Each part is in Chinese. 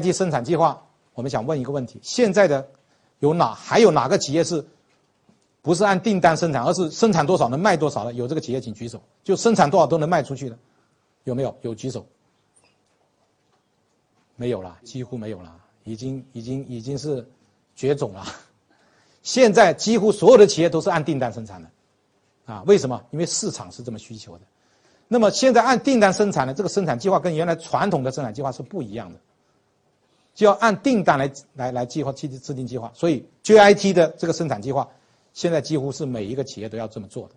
计生产计划，我们想问一个问题：现在的有哪还有哪个企业是不是按订单生产，而是生产多少能卖多少的？有这个企业请举手。就生产多少都能卖出去的，有没有？有举手。没有了，几乎没有了，已经已经已经是绝种了。现在几乎所有的企业都是按订单生产的，啊，为什么？因为市场是这么需求的。那么现在按订单生产的这个生产计划跟原来传统的生产计划是不一样的，就要按订单来来来计划制制定计划。所以 JIT 的这个生产计划，现在几乎是每一个企业都要这么做的。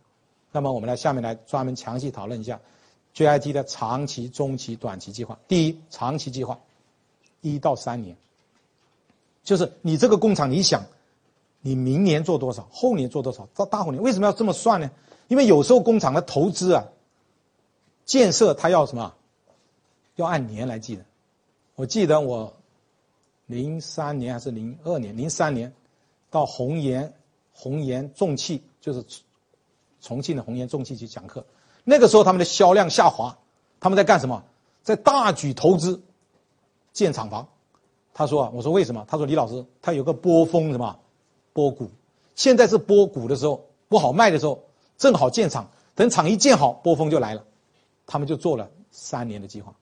那么我们来下面来专门详细讨论一下 JIT 的长期、中期、短期计划。第一，长期计划。一到三年，就是你这个工厂，你想，你明年做多少，后年做多少，到大后年，为什么要这么算呢？因为有时候工厂的投资啊，建设它要什么，要按年来计的。我记得我零三年还是零二年，零三年到红岩红岩重汽，就是重庆的红岩重汽去讲课，那个时候他们的销量下滑，他们在干什么？在大举投资。建厂房，他说啊，我说为什么？他说李老师，他有个波峰什么，波谷，现在是波谷的时候，不好卖的时候，正好建厂，等厂一建好，波峰就来了，他们就做了三年的计划，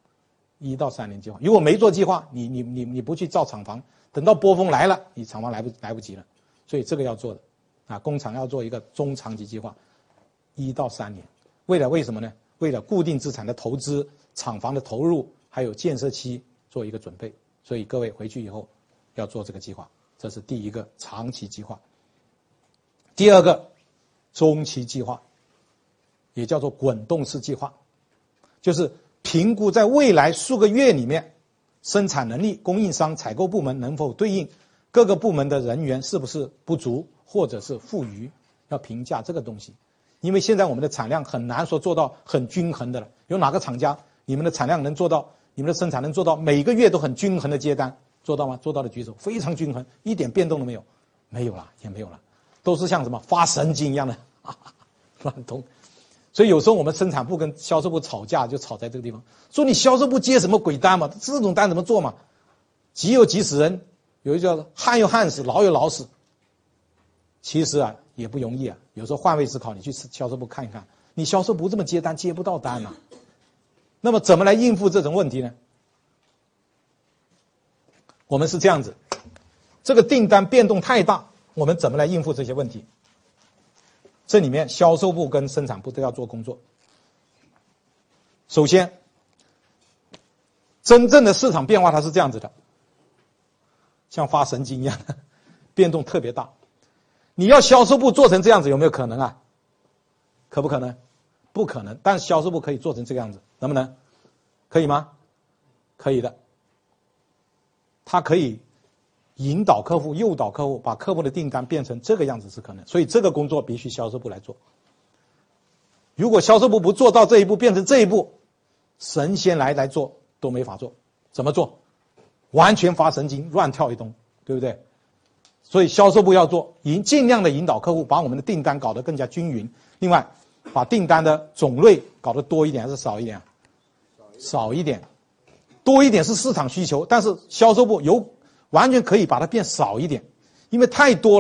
一到三年计划。如果没做计划，你你你你不去造厂房，等到波峰来了，你厂房来不来不及了，所以这个要做的，啊，工厂要做一个中长期计划，一到三年，为了为什么呢？为了固定资产的投资、厂房的投入，还有建设期。做一个准备，所以各位回去以后要做这个计划，这是第一个长期计划。第二个中期计划，也叫做滚动式计划，就是评估在未来数个月里面生产能力、供应商、采购部门能否对应各个部门的人员是不是不足或者是富余，要评价这个东西。因为现在我们的产量很难说做到很均衡的了，有哪个厂家你们的产量能做到？你们的生产能做到每个月都很均衡的接单，做到吗？做到的举手，非常均衡，一点变动都没有，没有了，也没有了，都是像什么发神经一样的 乱动。所以有时候我们生产部跟销售部吵架，就吵在这个地方，说你销售部接什么鬼单嘛？这种单怎么做嘛？急又急死人，有一叫旱又旱死，老又老死。其实啊，也不容易啊。有时候换位思考，你去销售部看一看，你销售部这么接单，接不到单呐。那么怎么来应付这种问题呢？我们是这样子，这个订单变动太大，我们怎么来应付这些问题？这里面销售部跟生产部都要做工作。首先，真正的市场变化它是这样子的，像发神经一样，变动特别大。你要销售部做成这样子，有没有可能啊？可不可能？不可能。但销售部可以做成这个样子。能不能？可以吗？可以的。他可以引导客户、诱导客户，把客户的订单变成这个样子是可能。所以这个工作必须销售部来做。如果销售部不做到这一步，变成这一步，神仙来来做都没法做。怎么做？完全发神经，乱跳一通，对不对？所以销售部要做，引尽量的引导客户，把我们的订单搞得更加均匀。另外。把订单的种类搞得多一点还是少一点？少一点，多一点是市场需求，但是销售部有完全可以把它变少一点，因为太多。